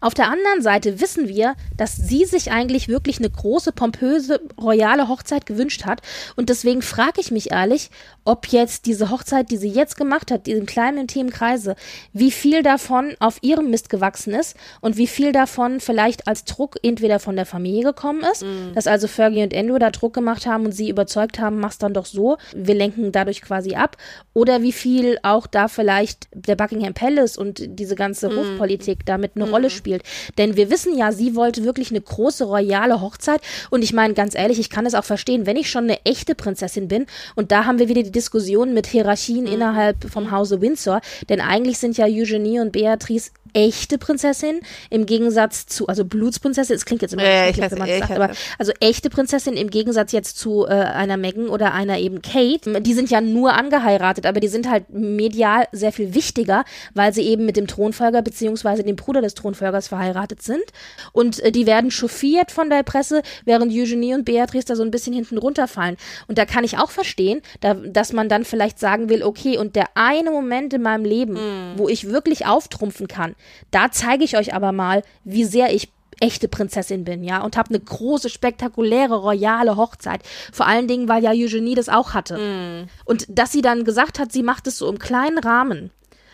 Auf der anderen Seite wissen wir, dass sie sich eigentlich wirklich eine große, pompöse, royale Hochzeit gewünscht hat. Und deswegen frage ich mich ehrlich, ob jetzt diese Hochzeit, die sie jetzt gemacht hat, diesen kleinen intimen Kreise, wie viel davon auf ihrem Mist gewachsen ist und wie viel davon vielleicht als Druck entweder von der Familie gekommen ist, dass also Fergie und Andrew da Druck gemacht haben und sie überzeugt haben, mach's dann doch so, wir lenken dadurch quasi ab, oder wie viel auch da vielleicht der Buckingham Palace und diese ganze Hofpolitik damit eine Rolle spielt. Denn wir wissen ja, sie wollte wirklich eine große royale Hochzeit. Und ich meine ganz ehrlich, ich kann es auch verstehen, wenn ich schon eine echte Prinzessin bin. Und da haben wir wieder die Diskussion mit Hierarchien innerhalb vom Hause Windsor, denn eigentlich sind ja Eugenie und Beatrice echte Prinzessin im Gegensatz zu, also Blutsprinzessin, es klingt jetzt immer Ja, weiß, wenn man sagt, aber also echte Prinzessin im Gegensatz jetzt zu äh, einer Meghan oder einer eben Kate, die sind ja nur angeheiratet, aber die sind halt medial sehr viel wichtiger, weil sie eben mit dem Thronfolger beziehungsweise dem Bruder des Thronfolgers verheiratet sind. Und äh, die werden chauffiert von der Presse, während Eugenie und Beatrice da so ein bisschen hinten runterfallen. Und da kann ich auch verstehen, da, dass man dann vielleicht sagen will, okay, und der eine Moment in meinem Leben, wo ich wirklich auftrumpfen kann, da zeige ich euch aber mal, wie sehr ich echte Prinzessin bin, ja, und habe eine große, spektakuläre, royale Hochzeit. Vor allen Dingen, weil ja Eugenie das auch hatte. Und dass sie dann gesagt hat, sie macht es so im kleinen Rahmen,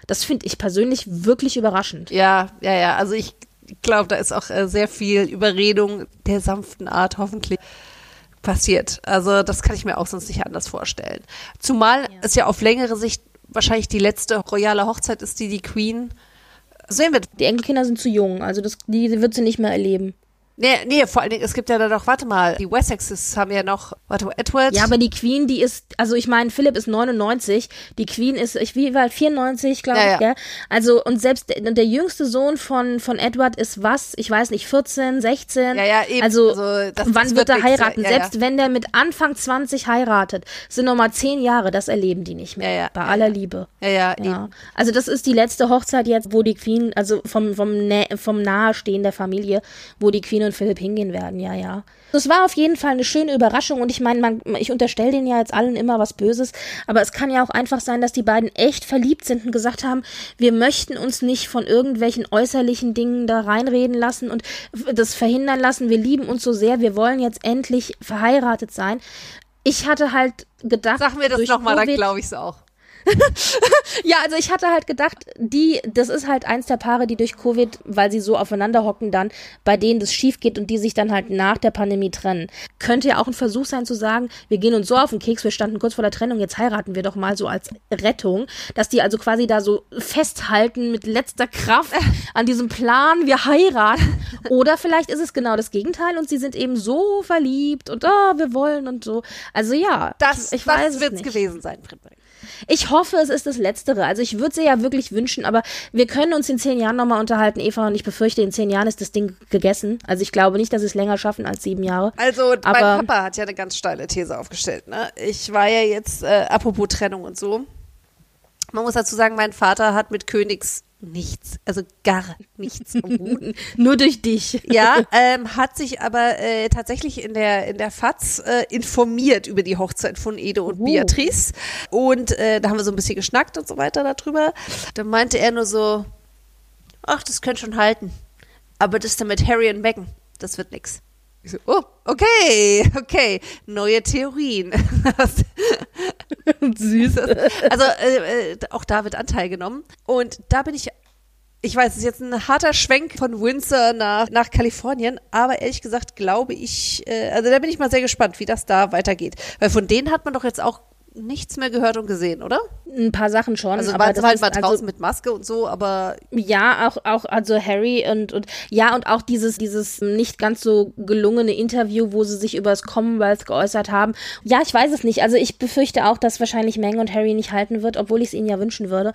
das finde ich persönlich wirklich überraschend. Ja, ja, ja. Also ich glaube, da ist auch äh, sehr viel Überredung der sanften Art, hoffentlich. passiert. Also das kann ich mir auch sonst nicht anders vorstellen. Zumal ja. es ja auf längere Sicht wahrscheinlich die letzte royale Hochzeit ist, die die Queen sehen wird. Die Enkelkinder sind zu jung, also das, die wird sie nicht mehr erleben. Nee, nee, vor allen Dingen, es gibt ja da doch, warte mal, die Wessexes haben ja noch, warte mal, Edward. Ja, aber die Queen, die ist, also ich meine, Philipp ist 99, die Queen ist, ich wie war 94, glaube ja, ich, ja. gell? Also, und selbst der, der, jüngste Sohn von, von Edward ist was? Ich weiß nicht, 14, 16? Ja, ja, eben. Also, also das, wann das wird, er heiraten? Ja, selbst wenn der mit Anfang 20 heiratet, sind nochmal 10 Jahre, das erleben die nicht mehr. Ja, ja, bei aller Liebe. Ja, ja, ja. Also, das ist die letzte Hochzeit jetzt, wo die Queen, also vom, vom, vom Nahestehen der Familie, wo die Queen und Philipp hingehen werden, ja, ja. Es war auf jeden Fall eine schöne Überraschung und ich meine, ich unterstelle denen ja jetzt allen immer was Böses, aber es kann ja auch einfach sein, dass die beiden echt verliebt sind und gesagt haben, wir möchten uns nicht von irgendwelchen äußerlichen Dingen da reinreden lassen und das verhindern lassen. Wir lieben uns so sehr, wir wollen jetzt endlich verheiratet sein. Ich hatte halt gedacht. Sag mir das nochmal, dann glaube ich es auch. ja, also ich hatte halt gedacht, die, das ist halt eins der Paare, die durch Covid, weil sie so aufeinander hocken dann, bei denen das schief geht und die sich dann halt nach der Pandemie trennen. Könnte ja auch ein Versuch sein zu sagen, wir gehen uns so auf den Keks, wir standen kurz vor der Trennung, jetzt heiraten wir doch mal so als Rettung, dass die also quasi da so festhalten mit letzter Kraft an diesem Plan, wir heiraten. Oder vielleicht ist es genau das Gegenteil und sie sind eben so verliebt und oh, wir wollen und so. Also ja, das, ich das weiß es gewesen sein, Friedrich. Ich hoffe, es ist das Letztere. Also ich würde sie ja wirklich wünschen, aber wir können uns in zehn Jahren nochmal unterhalten, Eva, und ich befürchte, in zehn Jahren ist das Ding gegessen. Also ich glaube nicht, dass sie es länger schaffen als sieben Jahre. Also aber mein Papa hat ja eine ganz steile These aufgestellt. Ne? Ich war ja jetzt, äh, apropos Trennung und so, man muss dazu sagen, mein Vater hat mit Königs nichts, also gar nichts Nur durch dich. Ja, ähm, hat sich aber äh, tatsächlich in der in der FAZ äh, informiert über die Hochzeit von Edo und uh. Beatrice und äh, da haben wir so ein bisschen geschnackt und so weiter darüber. Da meinte er nur so, ach, das könnte schon halten, aber das dann mit Harry und Meghan, das wird nix. Ich so, oh, okay, okay, neue Theorien. Süß. Also äh, äh, auch da wird Anteil genommen. Und da bin ich, ich weiß, es ist jetzt ein harter Schwenk von Windsor nach, nach Kalifornien, aber ehrlich gesagt glaube ich, äh, also da bin ich mal sehr gespannt, wie das da weitergeht. Weil von denen hat man doch jetzt auch nichts mehr gehört und gesehen, oder? Ein paar Sachen schon. Also aber das halt mal draußen also, mit Maske und so, aber ja, auch auch also Harry und und ja und auch dieses dieses nicht ganz so gelungene Interview, wo sie sich über das Commonwealth geäußert haben. Ja, ich weiß es nicht. Also ich befürchte auch, dass wahrscheinlich Meng und Harry nicht halten wird, obwohl ich es ihnen ja wünschen würde.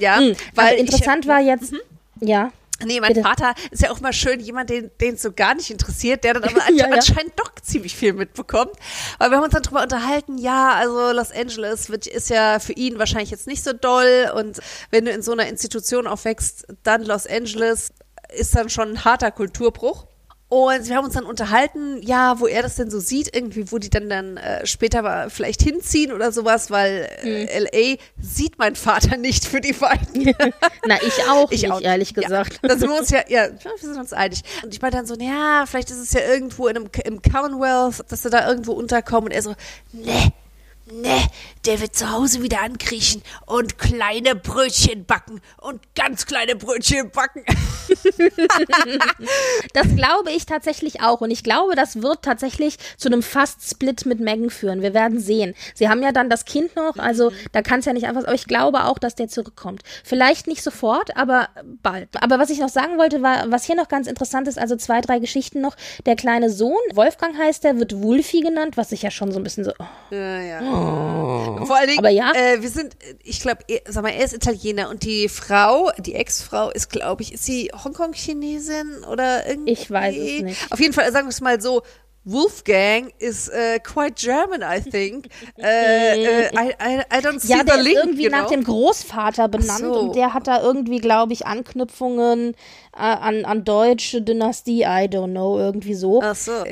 Ja, hm, weil interessant ich, war jetzt. Mhm. Ja. Nee, mein Bitte. Vater ist ja auch mal schön jemand, den es so gar nicht interessiert, der dann aber ja, anscheinend ja. doch ziemlich viel mitbekommt. Weil wir haben uns dann drüber unterhalten, ja, also Los Angeles wird, ist ja für ihn wahrscheinlich jetzt nicht so doll und wenn du in so einer Institution aufwächst, dann Los Angeles ist dann schon ein harter Kulturbruch. Und wir haben uns dann unterhalten, ja, wo er das denn so sieht, irgendwie, wo die dann dann äh, später vielleicht hinziehen oder sowas, weil äh, mhm. LA sieht mein Vater nicht für die beiden. Na, ich auch ich nicht, auch, ehrlich gesagt. Ja, da sind wir uns ja, ja, wir sind uns einig. Und ich war dann so, ja, vielleicht ist es ja irgendwo in einem, im Commonwealth, dass sie da irgendwo unterkommen. Und er so, ne, Ne, der wird zu Hause wieder ankriechen und kleine Brötchen backen und ganz kleine Brötchen backen. das glaube ich tatsächlich auch. Und ich glaube, das wird tatsächlich zu einem Fast-Split mit Megan führen. Wir werden sehen. Sie haben ja dann das Kind noch, also mhm. da kann es ja nicht einfach. Aber ich glaube auch, dass der zurückkommt. Vielleicht nicht sofort, aber bald. Aber was ich noch sagen wollte, war, was hier noch ganz interessant ist, also zwei, drei Geschichten noch. Der kleine Sohn, Wolfgang heißt der, wird Wulfi genannt, was ich ja schon so ein bisschen so. Oh. Ja, ja. Oh. Vor allen Dingen, Aber ja. Äh, wir sind, ich glaube, sag mal, er ist Italiener und die Frau, die Ex-Frau ist, glaube ich, ist sie Hongkong-Chinesin oder irgendwie? Ich weiß es nicht. Auf jeden Fall, sagen wir es mal so, Wolfgang is uh, quite German, I think. Uh, uh, I, I, I, don't see ja, der the link, ist irgendwie you know? nach dem Großvater benannt so. und der hat da irgendwie, glaube ich, Anknüpfungen an, an deutsche Dynastie, I don't know, irgendwie so. Ach so.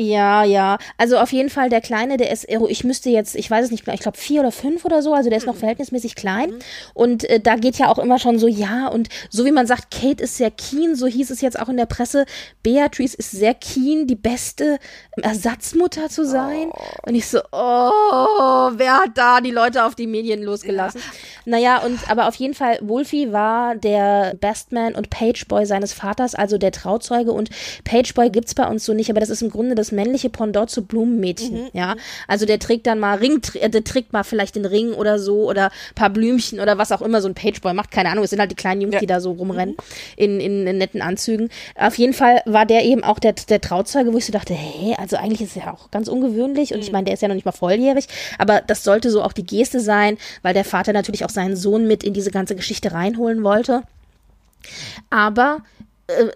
Ja, ja. Also auf jeden Fall der Kleine, der ist, ich müsste jetzt, ich weiß es nicht, ich glaube vier oder fünf oder so, also der ist noch mhm. verhältnismäßig klein. Mhm. Und äh, da geht ja auch immer schon so, ja, und so wie man sagt, Kate ist sehr keen, so hieß es jetzt auch in der Presse, Beatrice ist sehr keen, die beste Ersatzmutter zu sein. Oh. Und ich so, oh, wer hat da die Leute auf die Medien losgelassen? Ja. Naja, und aber auf jeden Fall, Wolfie war der Bestman und Pageboy seines Vaters, also der Trauzeuge. Und Pageboy gibt's bei uns so nicht, aber das ist im Grunde das das männliche Pendant zu Blumenmädchen, ja. Also der trägt dann mal Ring, äh, der trägt mal vielleicht den Ring oder so oder paar Blümchen oder was auch immer so ein Pageboy macht, keine Ahnung, es sind halt die kleinen Jungs, Ja. die da so rumrennen in, in, in netten Anzügen. Auf jeden Fall war der eben auch der, der Trauzeuge, wo ich so dachte, hä, also eigentlich ist es ja auch ganz ungewöhnlich und ich meine, der ist ja noch nicht mal volljährig, aber das sollte so auch die Geste sein, weil der Vater natürlich auch seinen Sohn mit in diese ganze Geschichte reinholen wollte. Aber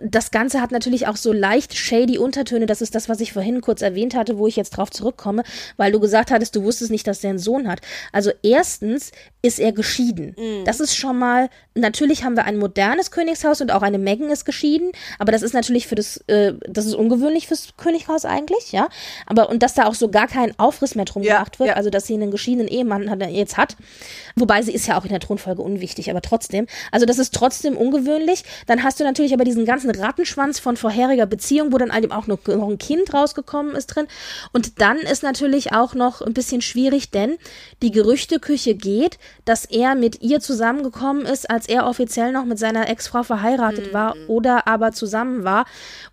das Ganze hat natürlich auch so leicht shady Untertöne. Das ist das, was ich vorhin kurz erwähnt hatte, wo ich jetzt drauf zurückkomme, weil du gesagt hattest, du wusstest nicht, dass der einen Sohn hat. Also erstens ist er geschieden. Das ist schon mal, natürlich haben wir ein modernes Königshaus und auch eine Meghan ist geschieden, aber das ist natürlich für das, äh, das ist ungewöhnlich fürs Könighaus eigentlich, ja. Aber und dass da auch so gar kein Aufriss mehr drum Ja, gemacht wird, ja. also dass sie einen geschiedenen Ehemann hat, jetzt hat. Wobei sie ist ja auch in der Thronfolge unwichtig, aber trotzdem. Also das ist trotzdem ungewöhnlich. Dann hast du natürlich aber diesen ganzen Rattenschwanz von vorheriger Beziehung, wo dann halt eben auch noch, noch ein Kind rausgekommen ist drin. Und dann ist natürlich auch noch ein bisschen schwierig, denn die Gerüchteküche geht, dass er mit ihr zusammengekommen ist, als er offiziell noch mit seiner Ex-Frau verheiratet war oder aber zusammen war.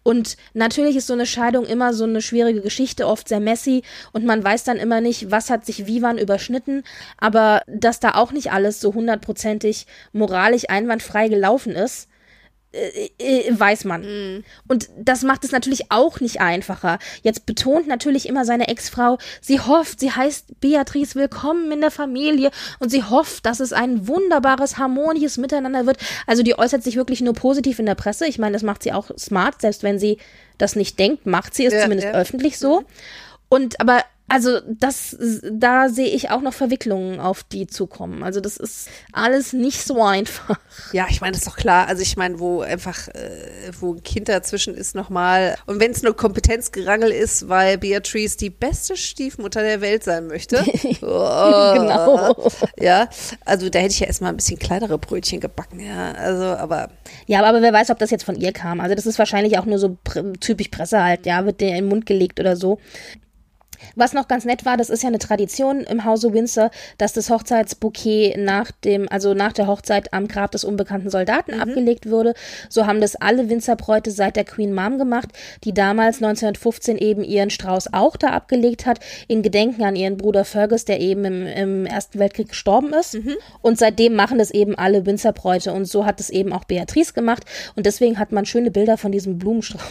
Und natürlich ist so eine Scheidung immer so eine schwierige Geschichte, oft sehr messy und man weiß dann immer nicht, was hat sich wie wann überschnitten. Aber dass da auch nicht alles so hundertprozentig moralisch einwandfrei gelaufen ist, weiß man. Und das macht es natürlich auch nicht einfacher. Jetzt betont natürlich immer seine Ex-Frau, sie hofft, sie heißt Beatrice willkommen in der Familie und sie hofft, dass es ein wunderbares, harmonisches Miteinander wird. Also die äußert sich wirklich nur positiv in der Presse. Ich meine, das macht sie auch smart, selbst wenn sie das nicht denkt, macht sie es Ja, zumindest ja. öffentlich so. Und aber also das, da sehe ich auch noch Verwicklungen auf die zukommen. Also das ist alles nicht so einfach. Ja, ich meine, das ist doch klar. Also ich meine, wo einfach, äh, wo ein Kind dazwischen ist nochmal. Und wenn es nur Kompetenzgerangel ist, weil Beatrice die beste Stiefmutter der Welt sein möchte. oh, Genau. Ja, also da hätte ich ja erstmal ein bisschen kleinere Brötchen gebacken, ja. Also, aber Ja, aber wer weiß, ob das jetzt von ihr kam. Also das ist wahrscheinlich auch nur so typisch Presse halt, ja, wird der in den Mund gelegt oder so. Was noch ganz nett war, das ist ja eine Tradition im Hause Windsor, dass das Hochzeitsbouquet nach dem, also nach der Hochzeit am Grab des unbekannten Soldaten abgelegt wurde. So haben das alle Windsor-Bräute seit der Queen Mom gemacht, die damals 1915 eben ihren Strauß auch da abgelegt hat, in Gedenken an ihren Bruder Fergus, der eben im, im Ersten Weltkrieg gestorben ist. Und seitdem machen das eben alle Windsor-Bräute und so hat es eben auch Beatrice gemacht. Und deswegen hat man schöne Bilder von diesem Blumenstrauß,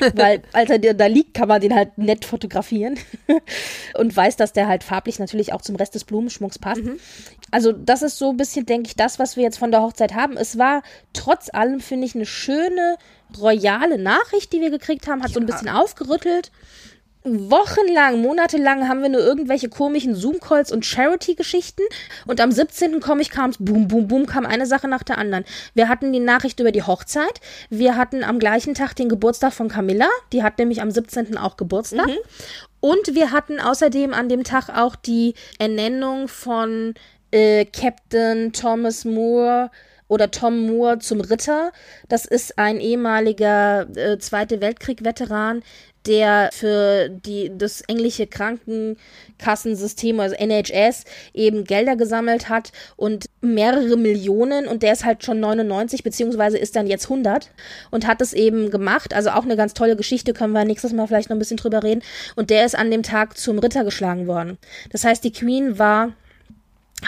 weil als er da liegt, kann man den halt nett fotografieren und weiß, dass der halt farblich natürlich auch zum Rest des Blumenschmucks passt. Also das ist so ein bisschen, denke ich, das, was wir jetzt von der Hochzeit haben. Es war trotz allem, finde ich, eine schöne, royale Nachricht, die wir gekriegt haben, hat so ein bisschen aufgerüttelt. Wochenlang, monatelang haben wir nur irgendwelche komischen Zoom-Calls und Charity-Geschichten. Und am 17. komme ich, kam es, boom, boom, boom, kam eine Sache nach der anderen. Wir hatten die Nachricht über die Hochzeit. Wir hatten am gleichen Tag den Geburtstag von Camilla. Die hat nämlich am 17. auch Geburtstag. Und wir hatten außerdem an dem Tag auch die Ernennung von äh, Captain Thomas Moore oder Tom Moore zum Ritter. Das ist ein ehemaliger äh, Zweite Weltkrieg-Veteran, der für die, das englische Krankenkassensystem, also NHS, eben Gelder gesammelt hat und mehrere Millionen und der ist halt schon 99 beziehungsweise ist dann jetzt 100 und hat es eben gemacht. Also auch eine ganz tolle Geschichte, können wir nächstes Mal vielleicht noch ein bisschen drüber reden. Und der ist an dem Tag zum Ritter geschlagen worden. Das heißt, die Queen war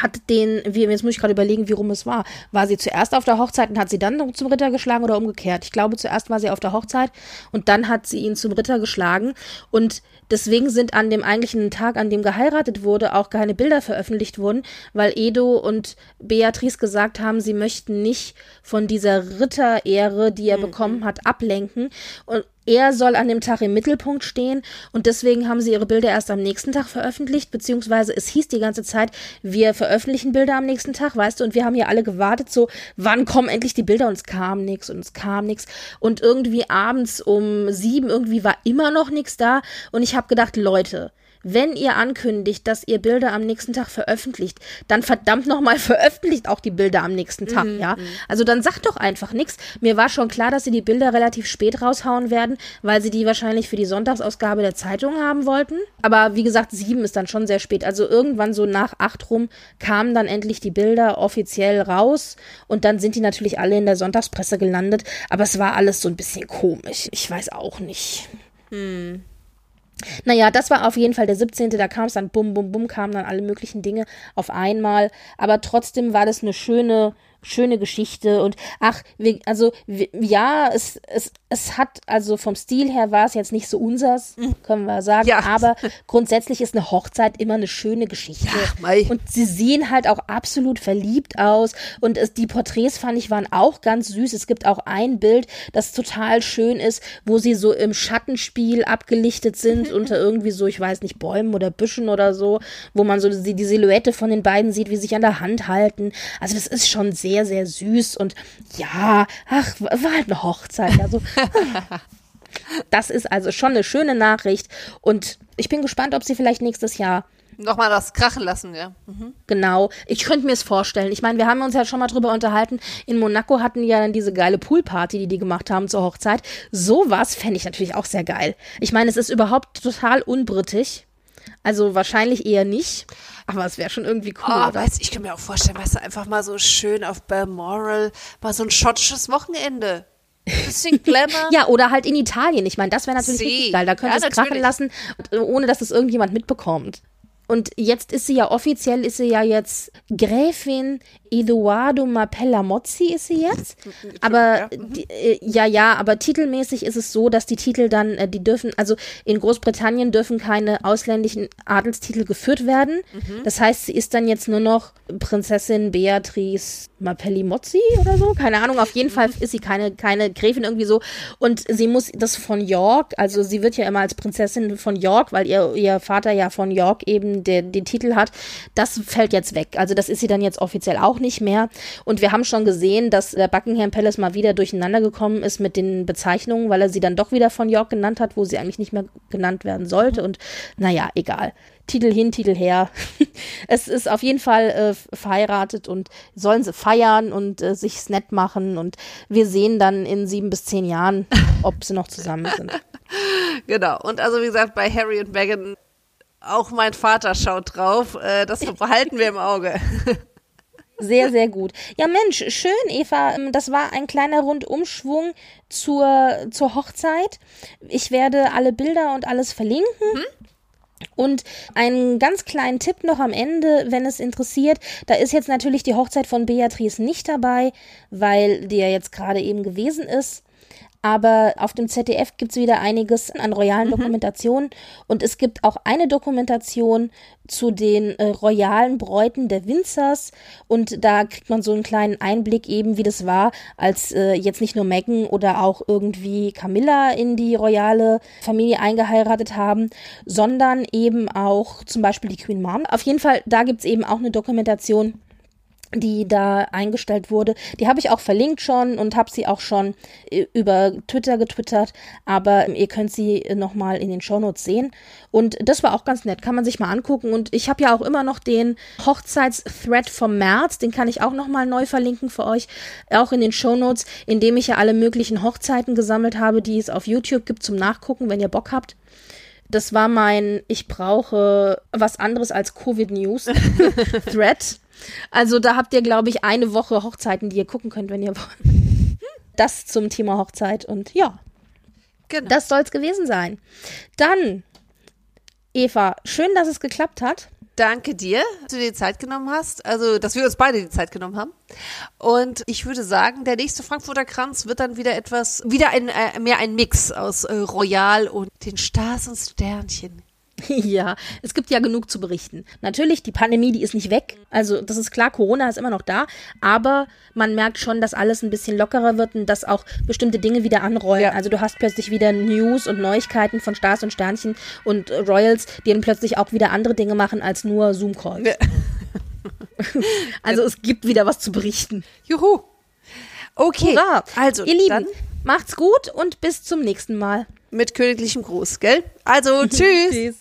hat den, wie, jetzt muss ich gerade überlegen, wie rum es war. War sie zuerst auf der Hochzeit und hat sie dann zum Ritter geschlagen oder umgekehrt? Ich glaube, zuerst war sie auf der Hochzeit und dann hat sie ihn zum Ritter geschlagen. Und deswegen sind an dem eigentlichen Tag, an dem geheiratet wurde, auch keine Bilder veröffentlicht worden, weil Edo und Beatrice gesagt haben, sie möchten nicht von dieser Ritterehre, die er bekommen hat, ablenken. Und er soll an dem Tag im Mittelpunkt stehen und deswegen haben sie ihre Bilder erst am nächsten Tag veröffentlicht, beziehungsweise es hieß die ganze Zeit, wir veröffentlichen Bilder am nächsten Tag, weißt du, und wir haben hier alle gewartet, so, wann kommen endlich die Bilder? Und es kam nichts und es kam nichts und irgendwie abends um sieben irgendwie war immer noch nichts da. Und ich habe gedacht, Leute, wenn ihr ankündigt, dass ihr Bilder am nächsten Tag veröffentlicht, dann verdammt nochmal veröffentlicht auch die Bilder am nächsten Tag, ja. Also dann sagt doch einfach nichts. Mir war schon klar, dass sie die Bilder relativ spät raushauen werden, weil sie die wahrscheinlich für die Sonntagsausgabe der Zeitung haben wollten. Aber wie gesagt, sieben ist dann schon sehr spät. Also irgendwann so nach acht rum kamen dann endlich die Bilder offiziell raus und dann sind die natürlich alle in der Sonntagspresse gelandet. Aber es war alles so ein bisschen komisch. Ich weiß auch nicht. Naja, das war auf jeden Fall der 17. Da kam es dann bum, bum, bum, kamen dann alle möglichen Dinge auf einmal. Aber trotzdem war das eine schöne, schöne Geschichte und ach, wir, also wir, ja, es, es, es hat, also vom Stil her war es jetzt nicht so unsers, können wir sagen, Ja. aber grundsätzlich ist eine Hochzeit immer eine schöne Geschichte. mei. und sie sehen halt auch absolut verliebt aus und es, die Porträts fand ich waren auch ganz süß. Es gibt auch ein Bild, das total schön ist, wo sie so im Schattenspiel abgelichtet sind unter irgendwie so, ich weiß nicht, Bäumen oder Büschen oder so, wo man so die, die Silhouette von den beiden sieht, wie sie sich an der Hand halten. Also das ist schon sehr, sehr süß und ja, ach, war halt eine Hochzeit. Also das ist also schon eine schöne Nachricht und ich bin gespannt, ob sie vielleicht nächstes Jahr Nochmal das krachen lassen, ja. Genau. Ich könnte mir es vorstellen. Ich meine, wir haben uns ja schon mal drüber unterhalten. In Monaco hatten die ja dann diese geile Poolparty, die die gemacht haben zur Hochzeit. Sowas fände ich natürlich auch sehr geil. Ich meine, es ist überhaupt total unbrittig. Also wahrscheinlich eher nicht. Aber es wäre schon irgendwie cool, Oh, oder? weißt, ich kann mir auch vorstellen, weißt du, einfach mal so schön auf Balmoral, mal so ein schottisches Wochenende. Bisschen Glamour. Ja, oder halt in Italien. Ich meine, das wäre natürlich geil. Da könnte Ja, es krachen lassen, ohne dass es irgendjemand mitbekommt. Und jetzt ist sie ja offiziell, ist sie ja jetzt Gräfin Eduardo Mapella Mozzi ist sie jetzt. Aber ja. die, äh, ja, ja, aber titelmäßig ist es so, dass die Titel dann, äh, die dürfen, also in Großbritannien dürfen keine ausländischen Adelstitel geführt werden. Mhm. Das heißt, sie ist dann jetzt nur noch Prinzessin Beatrice Mapelli Mozzi oder so. Keine Ahnung, auf jeden Fall ist sie keine, keine Gräfin irgendwie so. Und sie muss das von York, also sie wird ja immer als Prinzessin von York, weil ihr, ihr Vater ja von York eben der, den Titel hat. Das fällt jetzt weg. Also das ist sie dann jetzt offiziell auch nicht mehr. Und wir haben schon gesehen, dass der Buckingham Palace mal wieder durcheinander gekommen ist mit den Bezeichnungen, weil er sie dann doch wieder von York genannt hat, wo sie eigentlich nicht mehr genannt werden sollte. Und naja, egal. Titel hin, Titel her. es ist auf jeden Fall äh, verheiratet und sollen sie feiern und äh, sich's nett machen. Und wir sehen dann in sieben bis zehn Jahren, ob sie noch zusammen sind. Genau. Und also, wie gesagt, bei Harry und Meghan, auch mein Vater schaut drauf. Äh, das behalten wir im Auge. Sehr, sehr gut. Ja, Mensch, schön, Eva. Ähm, Das war ein kleiner Rundumschwung zur, zur Hochzeit. Ich werde alle Bilder und alles verlinken. Und einen ganz kleinen Tipp noch am Ende, wenn es interessiert. Da ist jetzt natürlich die Hochzeit von Beatrice nicht dabei, weil die ja jetzt gerade eben gewesen ist. Aber auf dem ZDF gibt es wieder einiges an royalen Dokumentationen. Und es gibt auch eine Dokumentation zu den äh, royalen Bräuten der Windsors. Und da kriegt man so einen kleinen Einblick eben, wie das war, als äh, jetzt nicht nur Meghan oder auch irgendwie Camilla in die royale Familie eingeheiratet haben, sondern eben auch zum Beispiel die Queen Mom. Auf jeden Fall, da gibt es eben auch eine Dokumentation die da eingestellt wurde. Die habe ich auch verlinkt schon und habe sie auch schon äh, über Twitter getwittert, aber ihr könnt sie nochmal in den Shownotes sehen. Und das war auch ganz nett, kann man sich mal angucken. Und ich habe ja auch immer noch den Hochzeitsthread vom März, den kann ich auch nochmal neu verlinken für euch, auch in den Shownotes, in dem ich ja alle möglichen Hochzeiten gesammelt habe, die es auf YouTube gibt zum Nachgucken, wenn ihr Bock habt. Das war mein, ich brauche was anderes als Covid-News Thread. Also da habt ihr, glaube ich, eine Woche Hochzeiten, die ihr gucken könnt, wenn ihr wollt. Das zum Thema Hochzeit. Und ja, Genau. das soll's gewesen sein. Dann, Eva, schön, dass es geklappt hat. Danke dir, dass du dir die Zeit genommen hast. Also, dass wir uns beide die Zeit genommen haben. Und ich würde sagen, der nächste Frankfurter Kranz wird dann wieder etwas, wieder ein, äh, mehr ein Mix aus äh, Royal und den Stars und Sternchen. Ja, es gibt ja genug zu berichten. Natürlich, die Pandemie, die ist nicht weg. Also, das ist klar, Corona ist immer noch da. Aber man merkt schon, dass alles ein bisschen lockerer wird und dass auch bestimmte Dinge wieder anrollen. Ja. Also, du hast plötzlich wieder News und Neuigkeiten von Stars und Sternchen und Royals, die dann plötzlich auch wieder andere Dinge machen als nur Zoom-Calls. Ja. Also, es gibt wieder was zu berichten. Juhu. Okay. Hurra! Also, Ihr Lieben, macht's gut und bis zum nächsten Mal. mit königlichem Gruß, gell? Also, tschüss. Tschüss.